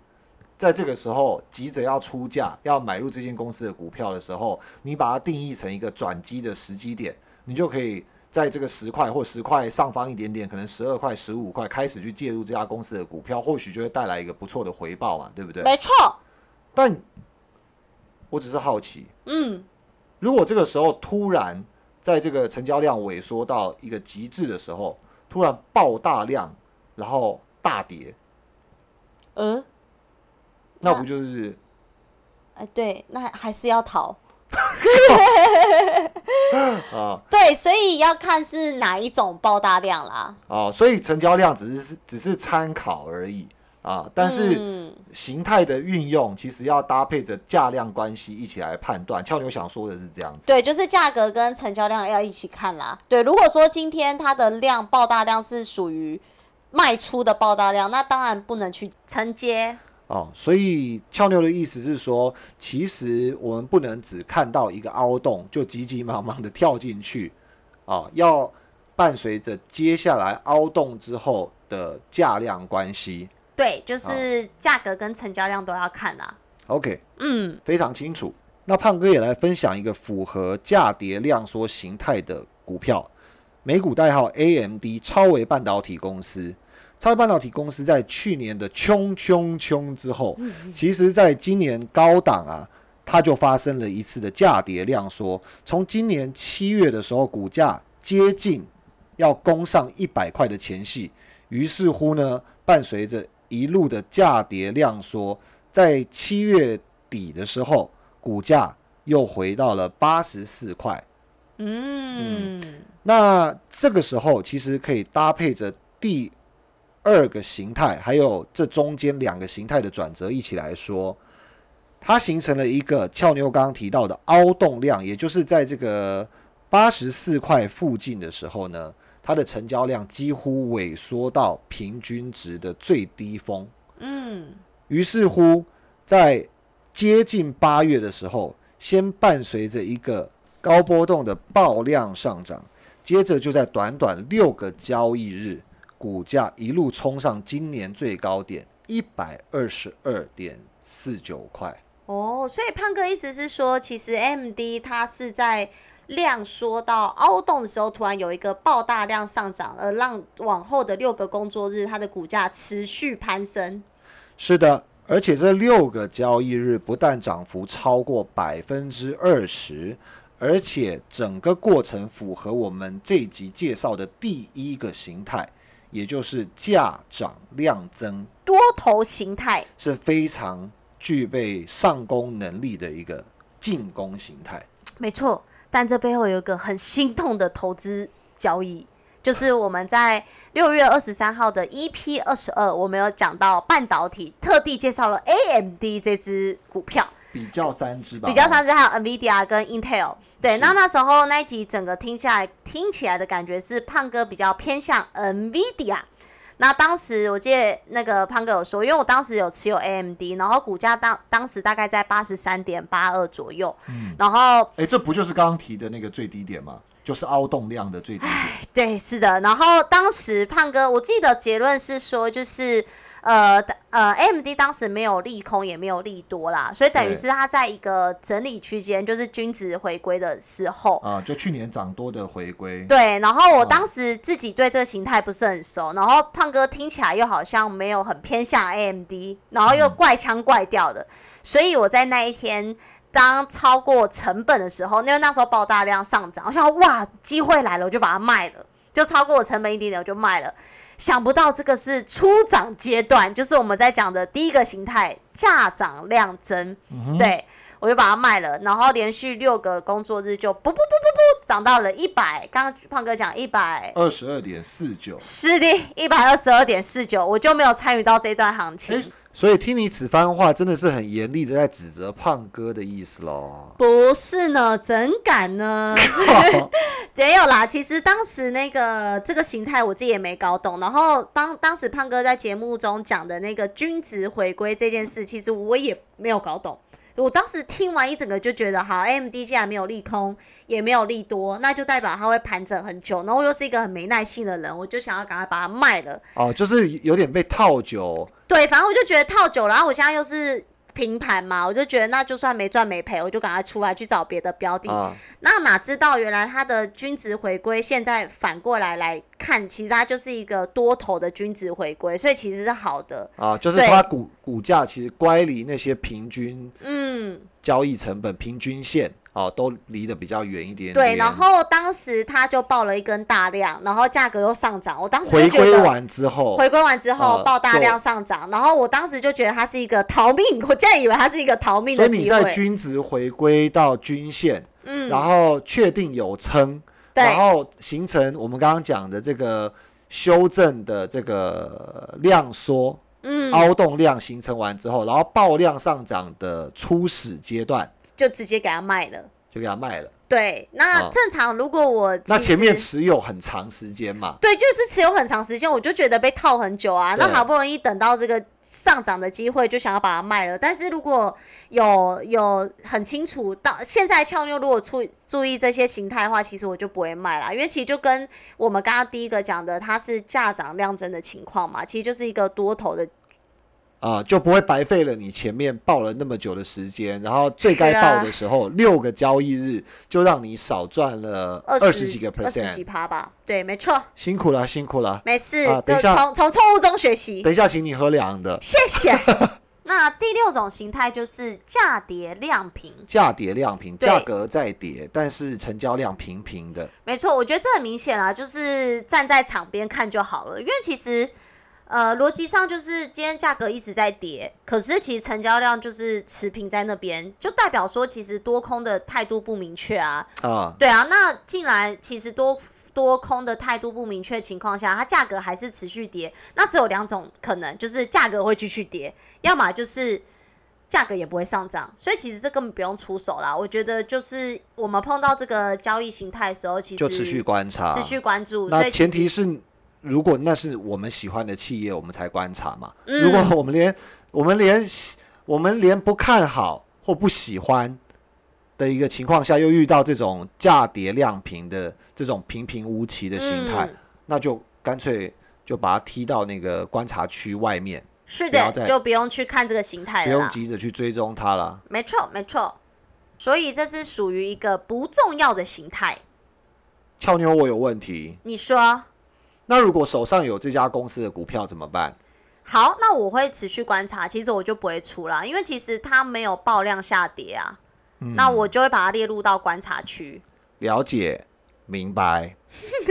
Speaker 1: 在这个时候急着要出价要买入这间公司的股票的时候，你把它定义成一个转机的时机点，你就可以。在这个十块或十块上方一点点，可能十二块、十五块开始去介入这家公司的股票，或许就会带来一个不错的回报嘛，对不对？
Speaker 2: 没错。
Speaker 1: 但我只是好奇，嗯，如果这个时候突然在这个成交量萎缩到一个极致的时候，突然爆大量，然后大跌，嗯，那不就是？
Speaker 2: 哎，对，那还是要逃。啊，对，所以要看是哪一种爆大量啦。
Speaker 1: 哦，所以成交量只是只是参考而已啊，但是形态的运用其实要搭配着价量关系一起来判断。俏牛想说的是这样子，
Speaker 2: 对，就是价格跟成交量要一起看啦。对，如果说今天它的量爆大量是属于卖出的爆大量，那当然不能去承接。
Speaker 1: 哦，所以俏妞的意思是说，其实我们不能只看到一个凹洞就急急忙忙的跳进去，啊，要伴随着接下来凹洞之后的价量关系。
Speaker 2: 对，就是价格跟成交量都要看啊。
Speaker 1: OK，嗯，非常清楚。那胖哥也来分享一个符合价跌量缩形态的股票，美股代号 AMD 超微半导体公司。超微半导体公司在去年的冲冲冲之后，其实在今年高档啊，它就发生了一次的价跌量缩。从今年七月的时候，股价接近要攻上一百块的前戏，于是乎呢，伴随着一路的价跌量缩，在七月底的时候，股价又回到了八十四块。嗯，那这个时候其实可以搭配着第。二个形态，还有这中间两个形态的转折一起来说，它形成了一个俏妞刚刚提到的凹洞量，也就是在这个八十四块附近的时候呢，它的成交量几乎萎缩到平均值的最低峰。嗯，于是乎，在接近八月的时候，先伴随着一个高波动的爆量上涨，接着就在短短六个交易日。股价一路冲上今年最高点一百二十二点四九块。
Speaker 2: 哦，所以胖哥意思是说，其实 M D 它是在量缩到凹洞的时候，突然有一个爆大量上涨，而让往后的六个工作日它的股价持续攀升。
Speaker 1: 是的，而且这六个交易日不但涨幅超过百分之二十，而且整个过程符合我们这一集介绍的第一个形态，也就是价涨量增，
Speaker 2: 多头形态
Speaker 1: 是非常具备上攻能力的一个进攻形态。
Speaker 2: 没错，但这背后有一个很心痛的投资交易。就是我们在六月二十三号的 EP 二十二，我们有讲到半导体，特地介绍了 AMD 这只股票，
Speaker 1: 比较三只吧，
Speaker 2: 比较三只还有 NVIDIA 跟 Intel。对，那那时候那一集整个听下来，听起来的感觉是胖哥比较偏向 NVIDIA。那当时我记得那个胖哥有说，因为我当时有持有 AMD，然后股价当当时大概在八十三点八二左右，嗯，然后
Speaker 1: 哎，这不就是刚刚提的那个最低点吗？就是凹动量的最低点。
Speaker 2: 对，是的。然后当时胖哥，我记得结论是说，就是呃呃，AMD 当时没有利空，也没有利多啦，所以等于是它在一个整理区间，就是均值回归的时候
Speaker 1: 啊，就去年涨多的回归。
Speaker 2: 对，然后我当时自己对这个形态不是很熟，然后胖哥听起来又好像没有很偏向 AMD，然后又怪腔怪调的，所以我在那一天。当超过成本的时候，因为那时候爆大量上涨，我想哇，机会来了，我就把它卖了，就超过我成本一点点，我就卖了。想不到这个是初涨阶段，就是我们在讲的第一个形态，价涨量增，对我就把它卖了，然后连续六个工作日就不不不不不涨到了一百。刚刚胖哥讲一百
Speaker 1: 二十二点四九，
Speaker 2: 是的，一百二十二点四九，我就没有参与到这段行情。
Speaker 1: 所以听你此番话，真的是很严厉的在指责胖哥的意思喽？
Speaker 2: 不是呢，怎敢呢？没有啦，其实当时那个这个形态我自己也没搞懂。然后当当时胖哥在节目中讲的那个均值回归这件事，其实我也没有搞懂。我当时听完一整个就觉得，好，AMD 既然没有利空，也没有利多，那就代表它会盘整很久。然后我又是一个很没耐性的人，我就想要赶快把它卖了。
Speaker 1: 哦，就是有点被套久。
Speaker 2: 对，反正我就觉得套久，然后我现在又是。平盘嘛，我就觉得那就算没赚没赔，我就赶快出来去找别的标的。那哪知道原来它的均值回归，现在反过来来看，其实它就是一个多头的均值回归，所以其实是好的。
Speaker 1: 啊，就是它股股价其实乖离那些平均嗯交易成本平均线。哦，都离得比较远一点。
Speaker 2: 对，然后当时他就爆了一根大量，然后价格又上涨。我当时
Speaker 1: 回归完之后，
Speaker 2: 回归完之后爆大量上涨，然后我当时就觉得它是一个逃命，我竟然以为它是一个逃命的
Speaker 1: 机会。所以你在均值回归到均线，嗯，然后确定有撑，然后形成我们刚刚讲的这个修正的这个量缩。嗯，凹洞量形成完之后，然后爆量上涨的初始阶段，
Speaker 2: 就直接给它卖了，
Speaker 1: 就给他卖了。
Speaker 2: 对，那正常如果我
Speaker 1: 那前面持有很长时间嘛，
Speaker 2: 对，就是持有很长时间，我就觉得被套很久啊。那好不容易等到这个上涨的机会，就想要把它卖了。但是如果有有很清楚到现在俏妞如果注注意这些形态的话，其实我就不会卖了，因为其实就跟我们刚刚第一个讲的，它是价涨量增的情况嘛，其实就是一个多头的。
Speaker 1: 啊，就不会白费了你前面报了那么久的时间，然后最该报的时候六个交易日就让你少赚了二十几个 percent，二
Speaker 2: 十几趴吧？对，没错。
Speaker 1: 辛苦了，辛苦了。
Speaker 2: 没事，等一下从从错误中学习。
Speaker 1: 等一下，请你喝凉的。
Speaker 2: 谢谢。那第六种形态就是价跌量平，
Speaker 1: 价跌量平，价格在跌，但是成交量平平的。
Speaker 2: 没错，我觉得这很明显啊，就是站在场边看就好了，因为其实。呃，逻辑上就是今天价格一直在跌，可是其实成交量就是持平在那边，就代表说其实多空的态度不明确啊。啊，对啊，那进来其实多多空的态度不明确情况下，它价格还是持续跌，那只有两种可能，就是价格会继续跌，要么就是价格也不会上涨。所以其实这根本不用出手啦。我觉得就是我们碰到这个交易形态的时候，其实
Speaker 1: 就持续观察，
Speaker 2: 持续关注。
Speaker 1: 那前提是。如果那是我们喜欢的企业，我们才观察嘛。如果我们连我们连我们连不看好或不喜欢的一个情况下，又遇到这种价跌量平的这种平平无奇的形态，那就干脆就把它踢到那个观察区外面。
Speaker 2: 是的，就不用去看这个形态了，
Speaker 1: 不用急着去追踪它了。
Speaker 2: 没错，没错。所以这是属于一个不重要的形态。
Speaker 1: 俏妞，我有问题。
Speaker 2: 你说，
Speaker 1: 那如果手上有这家公司的股票怎么办？
Speaker 2: 好，那我会持续观察。其实我就不会出啦，因为其实它没有爆量下跌啊。那我就会把它列入到观察区。
Speaker 1: 了解，明白。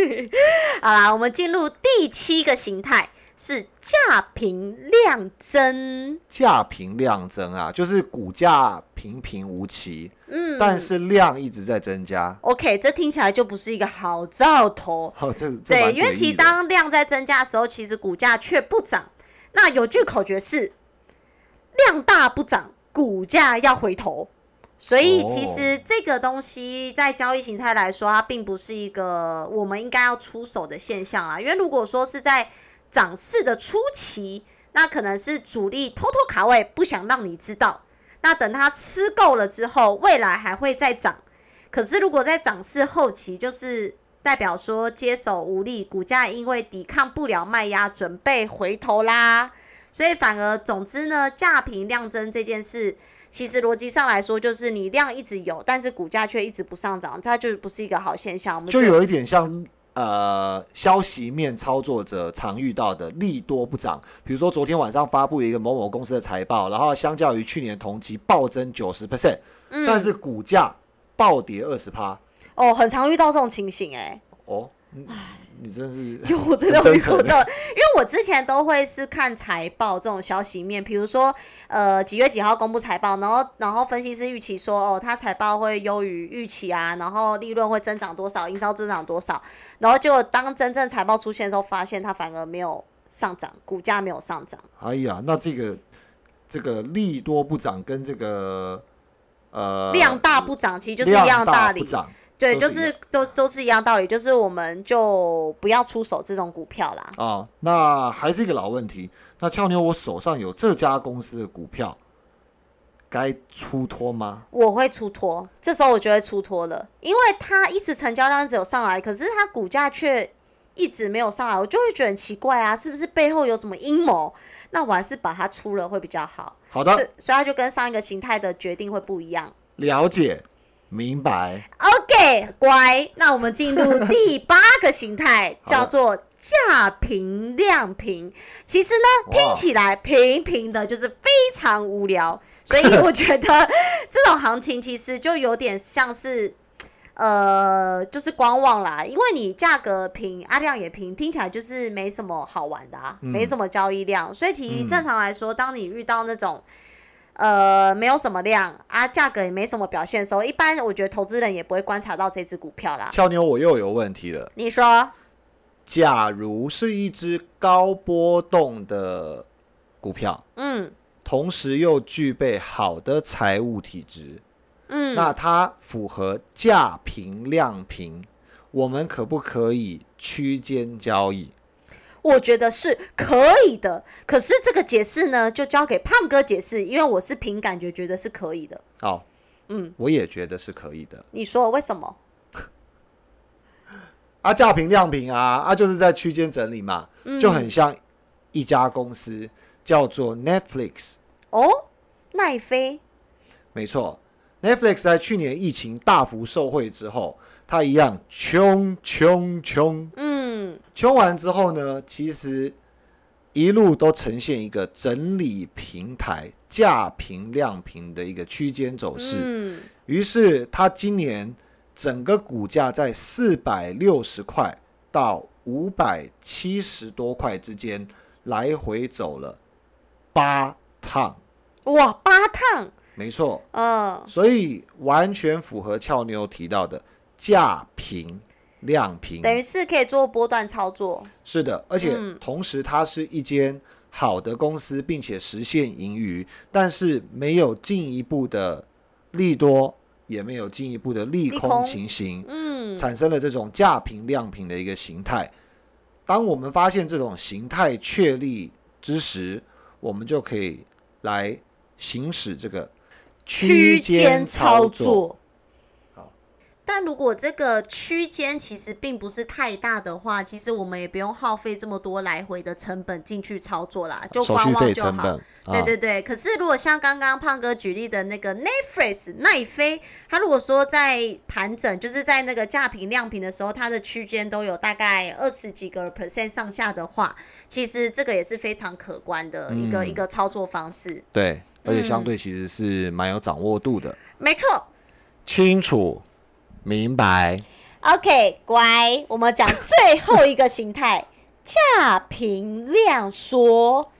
Speaker 2: 好啦，我们进入第七个形态是价平量增。
Speaker 1: 价平量增啊，就是股价平平无奇，嗯，但是量一直在增加。
Speaker 2: OK，这听起来就不是一个好兆头。
Speaker 1: 哦，这
Speaker 2: 对，因为其实当量在增加的时候，其实股价却不涨。那有句口诀是：量大不涨，股价要回头。所以其实这个东西在交易形态来说，它并不是一个我们应该要出手的现象啊。因为如果说是在涨势的初期，那可能是主力偷偷卡位，不想让你知道。那等它吃够了之后，未来还会再涨。可是如果在涨势后期，就是代表说接手无力，股价因为抵抗不了卖压，准备回头啦。所以反而，总之呢，价平量增这件事。其实逻辑上来说，就是你量一直有，但是股价却一直不上涨，它就不是一个好现象。
Speaker 1: 就有一点像呃消息面操作者常遇到的利多不涨。比如说昨天晚上发布一个某某公司的财报，然后相较于去年同期暴增九十 percent，但是股价暴跌二十趴。
Speaker 2: 哦，很常遇到这种情形哎。
Speaker 1: 哦。你真是，
Speaker 2: 因为我真的没错，因为我之前都会是看财报这种消息面，比如说呃几月几号公布财报，然后然后分析师预期说哦，它财报会优于预期啊，然后利润会增长多少，营收增长多少，然后结果当真正财报出现的时候，发现它反而没有上涨，股价没有上涨。
Speaker 1: 哎呀，那这个这个利多不涨跟这个呃
Speaker 2: 量大不涨，其实就是一样
Speaker 1: 大
Speaker 2: 理。对，就是都都是一样道理，就是我们就不要出手这种股票啦。
Speaker 1: 哦，那还是一个老问题。那俏妞，我手上有这家公司的股票，该出脱吗？
Speaker 2: 我会出脱，这时候我就会出脱了，因为它一直成交量只有上来，可是它股价却一直没有上来，我就会觉得很奇怪啊，是不是背后有什么阴谋？那我还是把它出了会比较好。
Speaker 1: 好的，
Speaker 2: 所以它就跟上一个形态的决定会不一样。
Speaker 1: 了解。明白
Speaker 2: ，OK，乖。那我们进入第八个形态，叫做价平量平。其实呢，听起来平平的，就是非常无聊。所以我觉得 这种行情其实就有点像是，呃，就是观望啦。因为你价格平，阿量也平，听起来就是没什么好玩的啊，没什么交易量。所以其实正常来说，当你遇到那种。呃，没有什么量啊，价格也没什么表现的时候，一般我觉得投资人也不会观察到这只股票啦。
Speaker 1: 俏妞，我又有问题了。
Speaker 2: 你说，
Speaker 1: 假如是一只高波动的股票，嗯，同时又具备好的财务体质，嗯，那它符合价平量平，我们可不可以区间交易？
Speaker 2: 我觉得是可以的，可是这个解释呢，就交给胖哥解释，因为我是凭感觉觉得是可以的。
Speaker 1: 好，嗯，我也觉得是可以的。
Speaker 2: 你说为什么？
Speaker 1: 啊，价平量平啊，啊，就是在区间整理嘛，就很像一家公司叫做 Netflix。
Speaker 2: 哦，奈飞。
Speaker 1: 没错，Netflix 在去年疫情大幅受惠之后。它一样穷穷穷，嗯，穷完之后呢，其实一路都呈现一个整理平台、价平量平的一个区间走势。嗯，于是它今年整个股价在四百六十块到五百七十多块之间来回走了八趟。
Speaker 2: 哇，八趟！
Speaker 1: 没错，嗯，所以完全符合俏妞提到的。价平量平，
Speaker 2: 等于是可以做波段操作。
Speaker 1: 是的，而且同时它是一间好的公司，并且实现盈余，但是没有进一步的利多，也没有进一步的利空情形，嗯，产生了这种价平量平的一个形态。当我们发现这种形态确立之时，我们就可以来行使这个
Speaker 2: 区间操作。但如果这个区间其实并不是太大的话，其实我们也不用耗费这么多来回的成本进去操作啦，就观望就好。对对对。可是如果像刚刚胖哥举例的那个 Netflix 奈飞，他如果说在盘整，就是在那个价平量平的时候，它的区间都有大概二十几个 percent 上下的话，其实这个也是非常可观的一个一个操作方式。
Speaker 1: 对，而且相对其实是蛮有掌握度的。
Speaker 2: 没错。
Speaker 1: 清楚。明白。
Speaker 2: OK，乖，我们讲最后一个形态，价平量缩。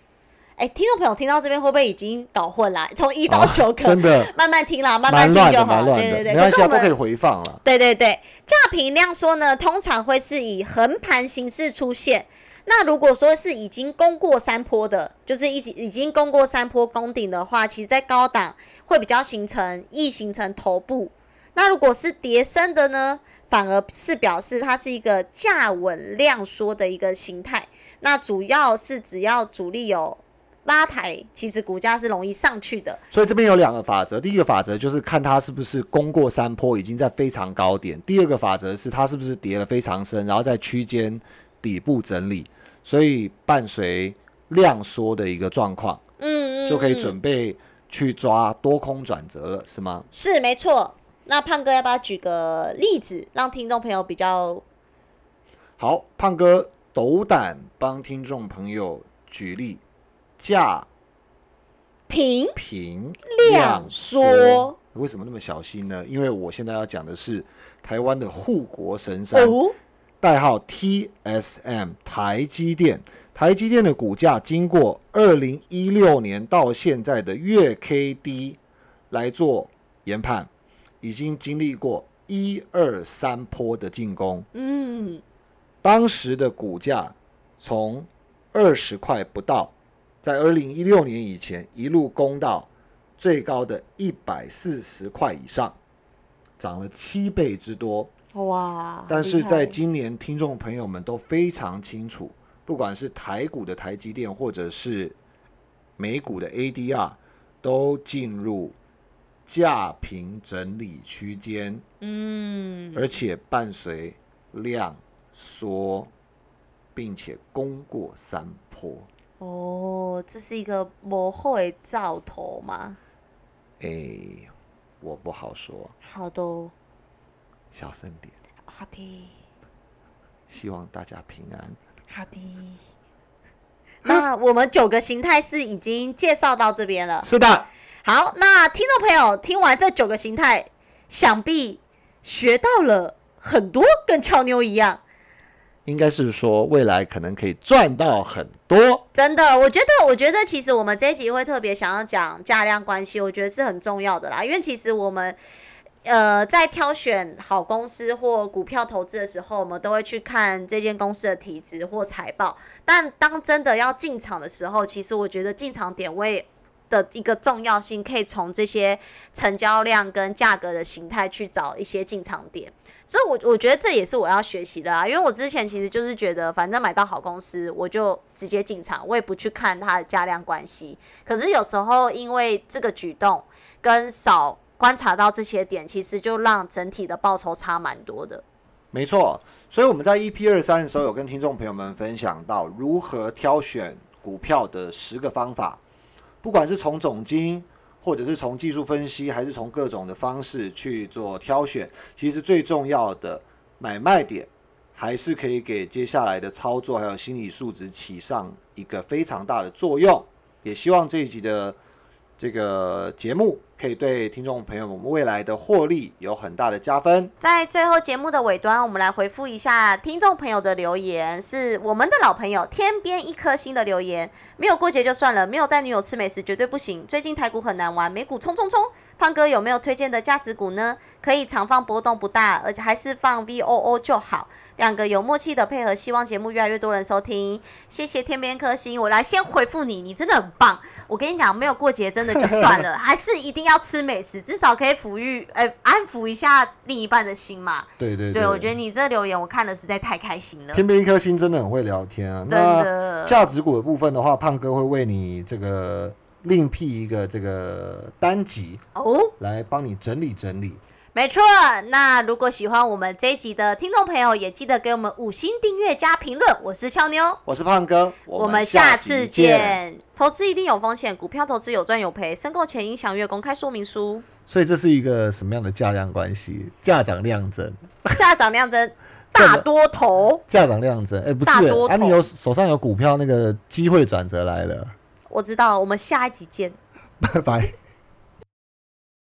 Speaker 2: 哎，听众朋友听到这边会不会已经搞混了？从一到九可
Speaker 1: 真的
Speaker 2: 慢慢听啦，慢慢听就好。对对对，
Speaker 1: 没关系，都可以回放了。
Speaker 2: 对对对，价平量缩呢，通常会是以横盘形式出现。那如果说是已经攻过山坡的，就是已已经攻过山坡攻顶的话，其实在高档会比较形成易形成头部。那如果是叠升的呢，反而是表示它是一个价稳量缩的一个形态。那主要是只要主力有拉抬，其实股价是容易上去的。
Speaker 1: 所以这边有两个法则，第一个法则就是看它是不是攻过山坡，已经在非常高点；第二个法则是它是不是跌了非常深，然后在区间底部整理。所以伴随量缩的一个状况，嗯，就可以准备去抓多空转折了，是吗？
Speaker 2: 是，没错。那胖哥要不要举个例子，让听众朋友比较
Speaker 1: 好？胖哥斗胆帮听众朋友举例，价
Speaker 2: 平
Speaker 1: 平
Speaker 2: 量缩，
Speaker 1: 为什么那么小心呢？因为我现在要讲的是台湾的护国神山，代号 TSM 台积电。台积电的股价经过二零一六年到现在的月 K D 来做研判。已经经历过一二三波的进攻，嗯，当时的股价从二十块不到，在二零一六年以前一路攻到最高的一百四十块以上，涨了七倍之多，哇！但是在今年，听众朋友们都非常清楚，不管是台股的台积电，或者是美股的 ADR，都进入。价平整理区间，嗯，而且伴随量缩，并且攻过山坡。
Speaker 2: 哦，这是一个模糊的兆头吗？
Speaker 1: 哎，我不好说。
Speaker 2: 好的，
Speaker 1: 小声点。
Speaker 2: 好的。
Speaker 1: 希望大家平安。
Speaker 2: 好的。那我们九个形态是已经介绍到这边了。
Speaker 1: 是的。
Speaker 2: 好，那听众朋友听完这九个形态，想必学到了很多，跟俏妞一样。
Speaker 1: 应该是说未来可能可以赚到很多。
Speaker 2: 真的，我觉得，我觉得其实我们这一集会特别想要讲价量关系，我觉得是很重要的啦。因为其实我们呃在挑选好公司或股票投资的时候，我们都会去看这间公司的体质或财报。但当真的要进场的时候，其实我觉得进场点位。的一个重要性，可以从这些成交量跟价格的形态去找一些进场点，所以，我我觉得这也是我要学习的啊。因为我之前其实就是觉得，反正买到好公司，我就直接进场，我也不去看它的价量关系。可是有时候，因为这个举动跟少观察到这些点，其实就让整体的报酬差蛮多的。
Speaker 1: 没错，所以我们在 EP 二三的时候，有跟听众朋友们分享到如何挑选股票的十个方法。不管是从总金，或者是从技术分析，还是从各种的方式去做挑选，其实最重要的买卖点，还是可以给接下来的操作还有心理素质起上一个非常大的作用。也希望这一集的这个节目。可以对听众朋友们未来的获利有很大的加分。
Speaker 2: 在最后节目的尾端，我们来回复一下听众朋友的留言，是我们的老朋友天边一颗星的留言。没有过节就算了，没有带女友吃美食绝对不行。最近台股很难玩，美股冲冲冲。胖哥有没有推荐的价值股呢？可以长放波动不大，而且还是放 V O O 就好。两个有默契的配合，希望节目越来越多人收听。谢谢天边颗星，我来先回复你，你真的很棒。我跟你讲，没有过节真的就算了，还是一定要吃美食，至少可以抚育，呃，安抚一下另一半的心嘛。
Speaker 1: 对对对，
Speaker 2: 我觉得你这留言我看了实在太开心了。
Speaker 1: 天边一颗星真的很会聊天啊。
Speaker 2: 真的。
Speaker 1: 价值股的部分的话，胖哥会为你这个另辟一个这个单集哦，来帮你整理整理。
Speaker 2: 没错，那如果喜欢我们这一集的听众朋友，也记得给我们五星订阅加评论。我是俏妞，
Speaker 1: 我是胖哥，
Speaker 2: 我们下次见。投资一定有风险，股票投资有赚有赔，申购前应详阅公开说明书。
Speaker 1: 所以这是一个什么样的价量关系？价涨量增，
Speaker 2: 价涨量增，大多头，
Speaker 1: 价涨量增。哎，不是，哎，你有手上有股票，那个机会转折来了。
Speaker 2: 我知道，我们下一集见，
Speaker 1: 拜拜。